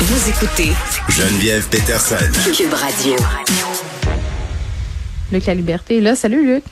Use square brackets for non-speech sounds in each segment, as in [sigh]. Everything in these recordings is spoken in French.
Vous écoutez Geneviève Peterson. Cube Radio. Luc La Liberté est là. Salut Luc.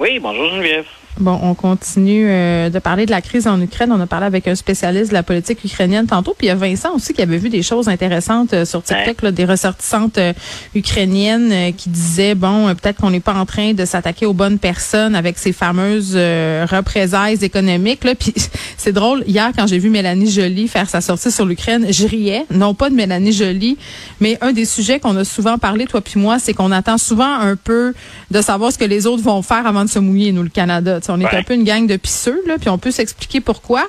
Oui, bonjour Geneviève. Bon, on continue euh, de parler de la crise en Ukraine. On a parlé avec un spécialiste de la politique ukrainienne tantôt. Puis il y a Vincent aussi qui avait vu des choses intéressantes euh, sur TikTok, là, des ressortissantes euh, ukrainiennes qui disaient, bon, peut-être qu'on n'est pas en train de s'attaquer aux bonnes personnes avec ces fameuses représailles économiques. Là. Puis [laughs] c'est drôle, hier quand j'ai vu Mélanie Joly faire sa sortie sur l'Ukraine, je riais, non pas de Mélanie Joly, mais un des sujets qu'on a souvent parlé, toi puis moi, c'est qu'on attend souvent un peu de savoir ce que les autres vont faire avant de se mouiller, nous, le Canada on est un peu une gang de pisseux, là, puis on peut s'expliquer pourquoi.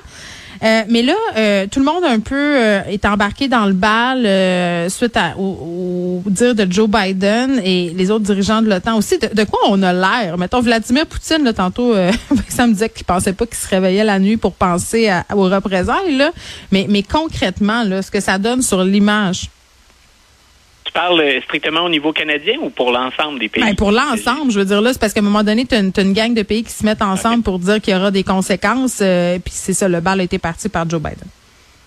Euh, mais là, euh, tout le monde un peu euh, est embarqué dans le bal suite à, au, dire de Joe Biden et les autres dirigeants de l'OTAN aussi. De, quoi on a l'air? Mettons, Vladimir Poutine, là, tantôt, [laughs] ça me disait qu'il pensait pas qu'il se réveillait la nuit pour penser à, aux représailles. Là. Mais, mais concrètement, là, ce que ça donne sur l'image tu parles euh, strictement au niveau canadien ou pour l'ensemble des pays? Ben, pour l'ensemble, je veux dire là, c'est parce qu'à un moment donné, tu as, une gang de pays qui se mettent ensemble pour dire qu'il y aura des conséquences. Euh, puis c'est ça, le bal a été parti par Joe Biden.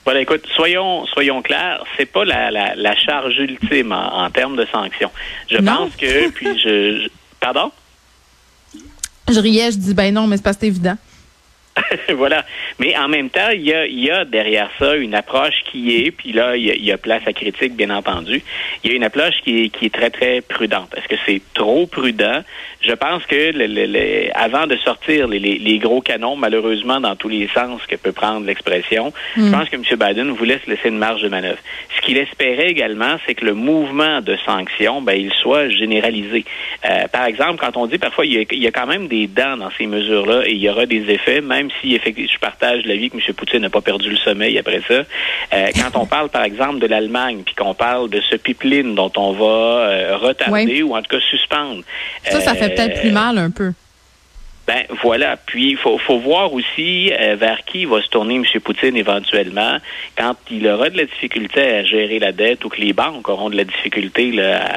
Voilà, écoute, soyons soyons clairs, c'est pas la, la, charge ultime en, termes de sanctions. Je pense que, puis je, pardon? Je riais, je dis ben non, mais c'est pas évident. [laughs] voilà. Mais en même temps, il y a, y a, derrière ça une approche qui est, puis là, il y, a, place à critique, bien entendu. Il y a une approche qui est, qui est très, très prudente. Est-ce que c'est trop prudent? Je pense que le, avant de sortir les, les, gros canons, malheureusement, dans tous les sens que peut prendre l'expression, je mm. pense que M. Biden voulait se laisser une marge de manœuvre. Ce qu'il espérait également, c'est que le mouvement de sanctions, ben, il soit généralisé. Euh, par exemple, quand on dit parfois, il y, a, il y a quand même des dents dans ces mesures-là et il y aura des effets, même si effectivement, je partage l'avis que M. Poutine n'a pas perdu le sommeil après ça. Euh, quand on parle, par exemple, de l'Allemagne, puis qu'on parle de ce pipeline dont on va euh, retarder ou en tout cas suspendre. Ça, ça fait peut-être plus mal un peu. Ben voilà. Puis il faut, faut voir aussi euh, vers qui va se tourner M. Poutine éventuellement quand il aura de la difficulté à gérer la dette ou que les banques auront de la difficulté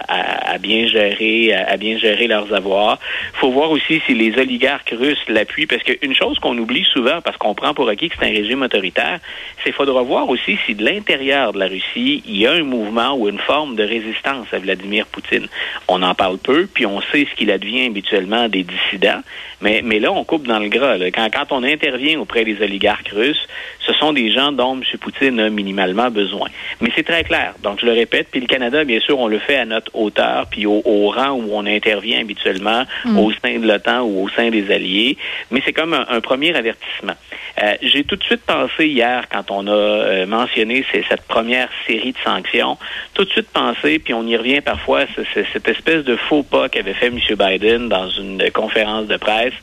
à, bien gérer à, bien gérer leurs avoirs. Il faut voir aussi si les oligarques russes l'appuient parce qu'une chose qu'on oublie souvent parce qu'on prend pour acquis que c'est un régime autoritaire, c'est faudra voir aussi si de l'intérieur de la Russie il y a un mouvement ou une forme de résistance à Vladimir Poutine. On en parle peu, puis on sait ce qu'il advient habituellement des dissidents, mais mais, là, on coupe dans le gras. Quand, quand on intervient auprès des oligarques russes, ce sont des gens dont M. Poutine a minimalement besoin. Mais c'est très clair. Donc, je le répète, puis le Canada, bien sûr, on le fait à notre hauteur, puis au, rang où on intervient habituellement mm. au sein de l'OTAN ou au sein des alliés. Mais c'est comme un, premier avertissement. Euh, j'ai tout de suite pensé hier, quand on a euh, mentionné cette première série de sanctions, tout de suite pensé, puis on y revient parfois, c'est cette espèce de faux pas qu'avait fait M. Biden dans une conférence de presse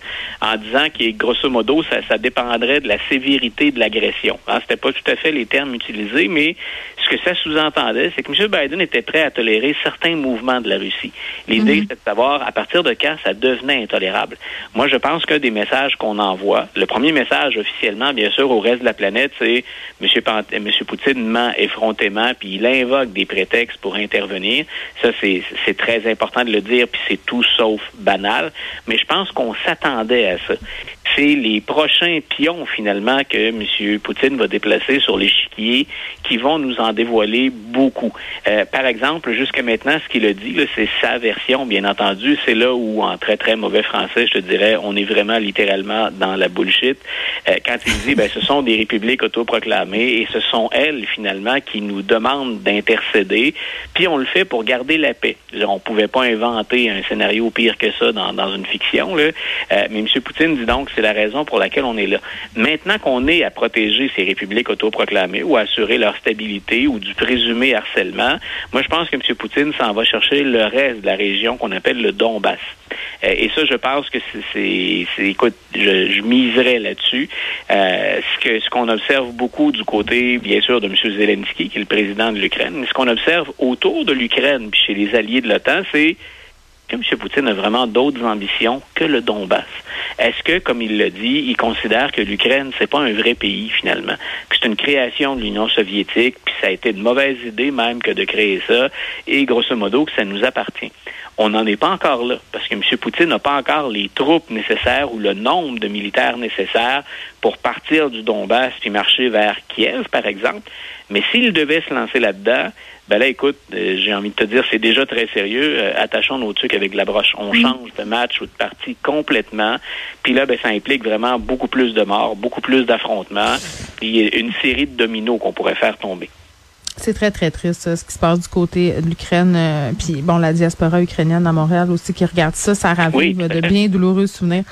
en disant que grosso modo, ça, ça dépendrait de la sévérité de l'agression. Ce hein, C'était pas tout à fait les termes utilisés, mais ce que ça sous-entendait, c'est que M. Biden était prêt à tolérer certains mouvements de la Russie. L'idée, mhm. c'est de savoir à partir de quand ça devenait intolérable. Moi, je pense qu'un des messages qu'on envoie, le premier message officiellement, bien sûr, au reste de la planète, c'est M. M. Poutine ment effrontément, puis il invoque des prétextes pour intervenir. Ça, c'est très important de le dire, puis c'est tout sauf banal. Mais je pense qu'on s'attendait à ça. C'est les prochains pions, finalement, que M. Poutine va déplacer sur l'échiquier qui vont nous en dévoiler beaucoup. Euh, par exemple, jusqu'à maintenant, ce qu'il a dit, c'est sa version, bien entendu. C'est là où, en très, très mauvais français, je te dirais, on est vraiment littéralement dans la bullshit. Euh, quand il dit, ben, ce sont des républiques autoproclamées et ce sont elles, finalement, qui nous demandent d'intercéder. Puis on le fait pour garder la paix. On pouvait pas inventer un scénario pire que ça dans, une fiction. Là. Euh, mais M. Poutine dit donc que c'est la raison pour laquelle on est là. Maintenant qu'on est à protéger ces républiques autoproclamées ou à assurer leur stabilité ou du présumé harcèlement, moi je pense que M. Poutine s'en va chercher le reste de la région qu'on appelle le Donbass. Euh, et ça, je pense que c'est, écoute, je, je miserais là-dessus. Euh, ce que ce qu'on observe beaucoup du côté, bien sûr, de M. Zelensky, qui est le président de l'Ukraine, ce qu'on observe autour de l'Ukraine, chez les alliés de l'OTAN, c'est que M. Poutine a vraiment d'autres ambitions que le Donbass? Est-ce que, comme il le dit, il considère que l'Ukraine, c'est pas un vrai pays finalement, que c'est une création de l'Union soviétique, puis ça a été une mauvaise idée même que de créer ça, et grosso modo que ça nous appartient? On n'en est pas encore là, parce que M. Poutine n'a pas encore les troupes nécessaires ou le nombre de militaires nécessaires pour partir du Donbass puis marcher vers Kiev, par exemple. Mais s'il devait se lancer là-dedans, ben là, écoute, euh, j'ai envie de te dire, c'est déjà très sérieux. Euh, attachons nos trucs avec la broche. On mm. change de match ou de partie complètement. Puis là, ben, ça implique vraiment beaucoup plus de morts, beaucoup plus d'affrontements, puis une série de dominos qu'on pourrait faire tomber. C'est très, très triste, ce qui se passe du côté de l'Ukraine. Euh, puis, bon, la diaspora ukrainienne à Montréal aussi qui regarde ça, ça ravive de bien douloureux souvenirs.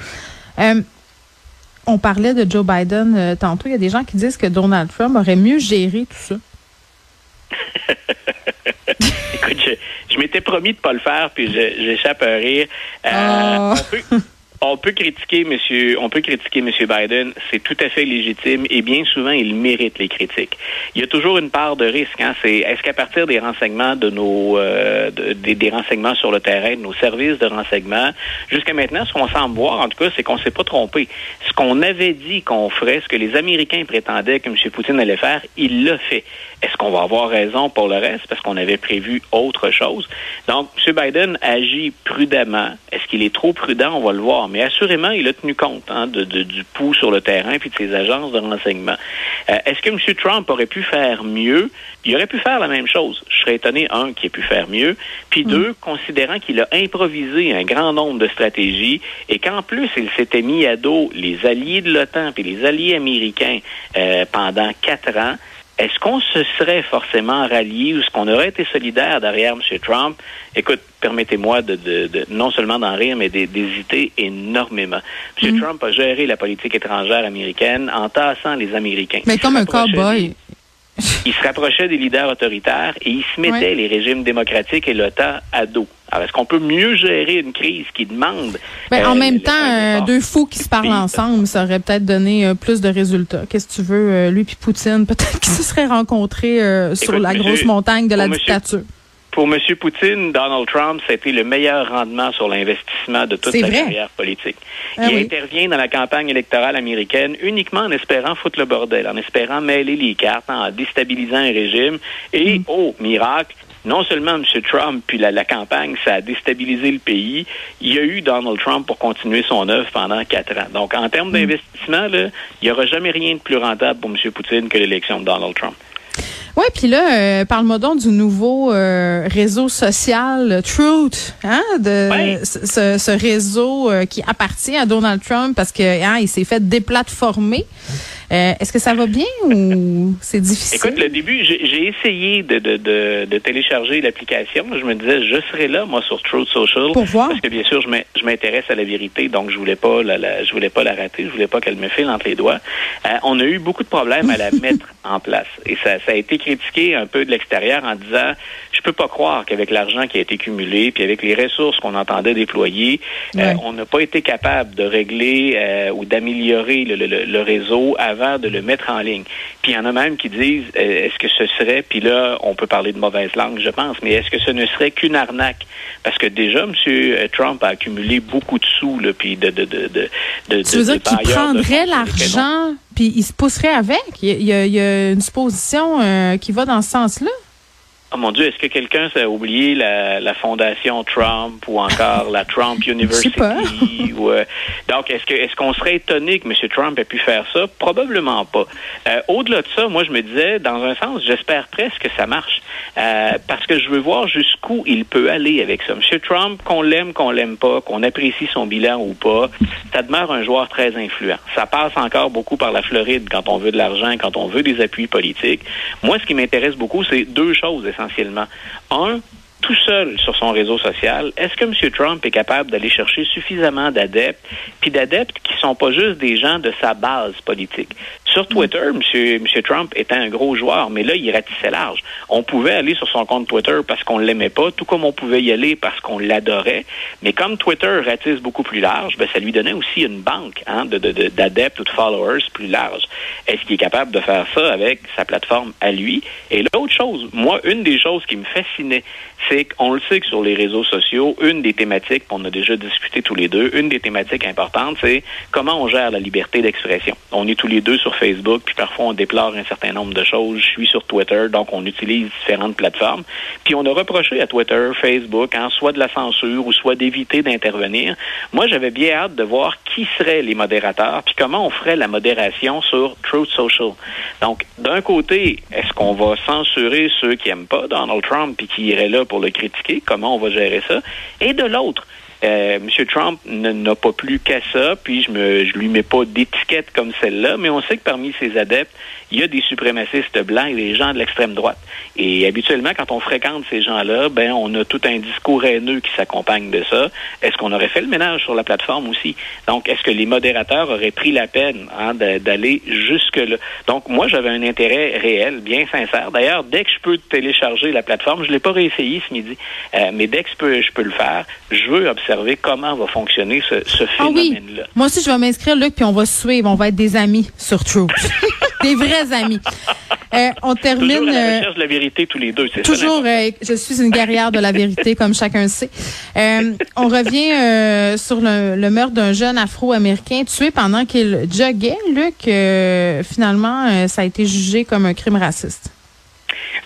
on parlait de Joe Biden tantôt. Il y a des gens qui disent que Donald Trump aurait mieux géré tout ça. Écoute, je, m'étais promis de pas le faire, puis j'échappe à rire. Euh, oh. on peut critiquer monsieur, on peut critiquer monsieur Biden, c'est tout à fait légitime et bien souvent il mérite les critiques. Il y a toujours une part de risque. Hein, c'est est-ce qu'à partir des renseignements de nos, euh, des, renseignements sur le terrain, de nos services de renseignement, jusqu'à maintenant, ce qu'on semble voir, en tout cas, c'est qu'on s'est pas trompé. Ce qu'on avait dit qu'on ferait, ce que les Américains prétendaient que M. Poutine allait faire, il l'a fait. Est-ce qu'on va avoir raison pour le reste parce qu'on avait prévu autre chose? Donc, M. Biden agit prudemment. Est-ce qu'il est trop prudent? On va le voir mais assurément, il a tenu compte hein, de, du pouls sur le terrain puis de ses agences de renseignement. Euh, est-ce que M. Trump aurait pu faire mieux? Il aurait pu faire la même chose. Je serais étonné, un, qu'il ait pu faire mieux, puis mm. deux, considérant qu'il a improvisé un grand nombre de stratégies et qu'en plus, il s'était mis à dos les alliés de l'OTAN puis les alliés américains euh, pendant quatre ans, est-ce qu'on se serait forcément rallié ou est-ce qu'on aurait été solidaire derrière M. Trump? Écoute, permettez-moi de, de, non seulement d'en rire, mais d'hésiter énormément. M. Mm. Trump a géré la politique étrangère américaine en tassant les Américains. Mais comme un cowboy. Il se rapprochait des leaders autoritaires et il se mettait les régimes démocratiques et l'OTAN à dos. Alors, est-ce qu'on peut mieux gérer une crise qui demande... Ben, en euh, même temps, euh, deux fous qui se parlent ensemble, ça aurait peut-être donné euh, plus de résultats. Qu'est-ce que tu veux? lui puis Poutine, [laughs] peut-être qu'ils se seraient rencontrés sur la grosse montagne de la dictature. Pour M. Poutine, Donald Trump, ça a été le meilleur rendement sur l'investissement de toute sa carrière politique. Ah il intervient dans la campagne électorale américaine uniquement en espérant foutre le bordel, en espérant mêler les cartes, en déstabilisant un régime. Et, mm. oh, miracle, non seulement M. Trump, puis la, campagne, ça a déstabilisé le pays, il y a eu Donald Trump pour continuer son œuvre pendant quatre ans. Donc, en termes mm. d'investissement, il n'y aura jamais rien de plus rentable pour M. Poutine que l'élection de Donald Trump. Oui, puis là, euh, parle-moi donc du nouveau euh, réseau social Truth, hein, de ce, réseau euh, qui appartient à Donald Trump parce que hein, il s'est fait déplatformer. Euh, est-ce que ça va bien ou c'est difficile? Écoute, le début, j'ai essayé de, de, de, de télécharger l'application. Je me disais, je serai là, moi, sur Truth Social. Pour voir. Parce que, bien sûr, je m'intéresse à la vérité, donc je voulais pas la, je voulais pas la rater. Je voulais pas qu'elle me file entre les doigts. Euh, on a eu beaucoup de problèmes à la [laughs] mettre en place. Et ça, ça a été critiqué un peu de l'extérieur en disant, je peux pas croire qu'avec l'argent qui a été cumulé, puis avec les ressources qu'on entendait déployer, euh, on n'a pas été capable de régler euh, ou d'améliorer le, le, le réseau avant de le mettre en ligne. Puis il y en a même qui disent, euh, est-ce que ce serait, puis là, on peut parler de mauvaise langue, je pense, mais est-ce que ce ne serait qu'une arnaque? Parce que déjà, M. Trump a accumulé beaucoup de sous, là, puis de... de, de, de, tu veux dire qu'il prendrait l'argent, puis il se pousserait avec? Il y a, une supposition euh, qui va dans ce sens-là? Oh mon Dieu, est-ce que quelqu'un s'est oublié la, la, fondation Trump ou encore la Trump University? ou, euh, donc, est-ce que est-ce qu'on serait étonné que M. Trump ait pu faire ça? Probablement pas. Euh, au-delà de ça, moi, je me disais, dans un sens, j'espère presque que ça marche. Euh, parce que je veux voir jusqu'où il peut aller avec ça. M. Trump, qu'on l'aime, qu'on l'aime pas, qu'on apprécie son bilan ou pas, ça demeure un joueur très influent. Ça passe encore beaucoup par la Floride quand on veut de l'argent, quand on veut des appuis politiques. Moi, ce qui m'intéresse beaucoup, c'est deux choses essentiellement. Un, tout seul sur son réseau social, est-ce que M. Trump est capable d'aller chercher suffisamment d'adeptes, puis d'adeptes qui sont pas juste des gens de sa base politique? Sur Twitter, M. Monsieur, Trump était un gros joueur, mais là, il ratissait large. On pouvait aller sur son compte Twitter parce qu'on l'aimait pas, tout comme on pouvait y aller parce qu'on l'adorait. Mais comme Twitter ratisse beaucoup plus large, ben, ça lui donnait aussi une banque hein, d'adeptes ou de followers plus large. Est-ce qu'il est capable de faire ça avec sa plateforme à lui? Et l'autre chose, moi, une des choses qui me fascinait, c'est qu'on le sait que sur les réseaux sociaux, une des thématiques, qu'on a déjà discuté tous les deux, une des thématiques importantes, c'est comment on gère la liberté d'expression. On est tous les deux sur Facebook, puis parfois on déplore un certain nombre de choses. Je suis sur Twitter, donc on utilise différentes plateformes. Puis on a reproché à Twitter, Facebook, hein, soit de la censure ou soit d'éviter d'intervenir. Moi, j'avais bien hâte de voir qui seraient les modérateurs, puis comment on ferait la modération sur Truth Social. Donc, d'un côté, est-ce qu'on va censurer ceux qui aiment pas Donald Trump puis qui iraient là pour le critiquer? Comment on va gérer ça? Et de l'autre, euh, M. Trump n'a pas plus qu'à ça, puis je me je lui mets pas d'étiquette comme celle-là, mais on sait que parmi ses adeptes, il y a des suprémacistes blancs et des gens de l'extrême droite. Et habituellement, quand on fréquente ces gens-là, ben on a tout un discours haineux qui s'accompagne de ça. Est-ce qu'on aurait fait le ménage sur la plateforme aussi? Donc, est-ce que les modérateurs auraient pris la peine hein, d'aller jusque-là? Donc, moi, j'avais un intérêt réel, bien sincère. D'ailleurs, dès que je peux télécharger la plateforme, je l'ai pas réessayé ce midi, euh, mais dès que je peux, je peux le faire, je veux observer comment va fonctionner ce, phénomène-là. Ah oui. Moi aussi, je vais m'inscrire, Luc, puis on va suivre. On va être des amis sur Truth. [laughs] des vrais amis. Euh, on termine. Toujours à la euh, recherche de la vérité tous les deux. Toujours, euh, je suis une guerrière de la vérité, comme chacun sait. on revient sur le, le meurtre d'un jeune Afro-américain tué pendant qu'il joguait. Luc, finalement, ça a été jugé comme un crime raciste.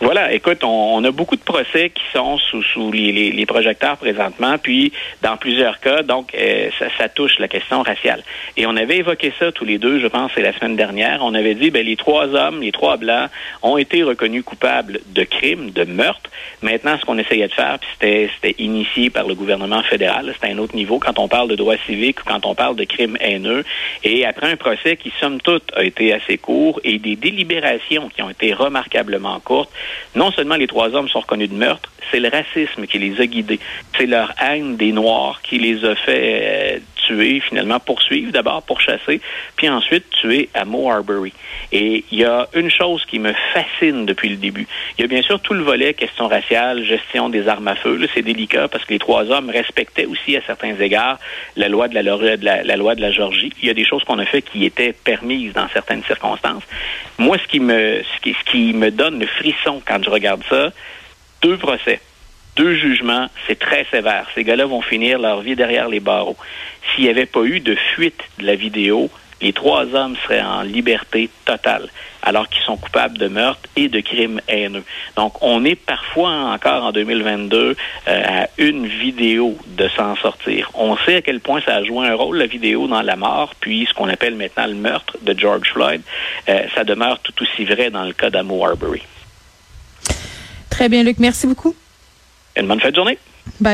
Voilà, écoute, on, a beaucoup de procès qui sont sous, sous les, les, projecteurs présentement, puis dans plusieurs cas, donc euh, ça, ça, touche la question raciale. Et on avait évoqué ça tous les deux, je pense, c'est la semaine dernière. On avait dit, ben les trois hommes, les trois blancs, ont été reconnus coupables de crimes, de meurtres. Maintenant, ce qu'on essayait de faire, puis c'était initié par le gouvernement fédéral, c'était un autre niveau quand on parle de droits civiques ou quand on parle de crimes haineux. Et après un procès qui, somme toute, a été assez court et des délibérations qui ont été remarquablement courtes, non seulement les trois hommes sont reconnus de meurtre, c'est le racisme qui les a guidés. C'est leur haine des Noirs qui les a fait euh, tuer, finalement poursuivre, d'abord pour chasser, puis ensuite tuer à Mo. Et il y a une chose qui me fascine depuis le début. Il y a bien sûr tout le volet question raciale, gestion des armes à feu. C'est délicat parce que les trois hommes respectaient aussi à certains égards la loi de la, la, loi de la Georgie. Il y a des choses qu'on a fait qui étaient permises dans certaines circonstances. Moi, ce qui me ce qui, ce qui me donne le frisson quand je regarde ça, deux procès deux jugements, c'est très sévère. Ces gars-là vont finir leur vie derrière les barreaux. S'il n'y avait pas eu de fuite de la vidéo, les trois hommes seraient en liberté totale, alors qu'ils sont coupables de meurtre et de crimes haineux. Donc, on est parfois encore en 2022 euh, à une vidéo de s'en sortir. On sait à quel point ça a joué un rôle, la vidéo, dans la mort, puis ce qu'on appelle maintenant le meurtre de George Floyd. Euh, ça demeure tout aussi vrai dans le cas d'Amo Arbery. Très bien, Luc. Merci beaucoup. Une bonne fin de.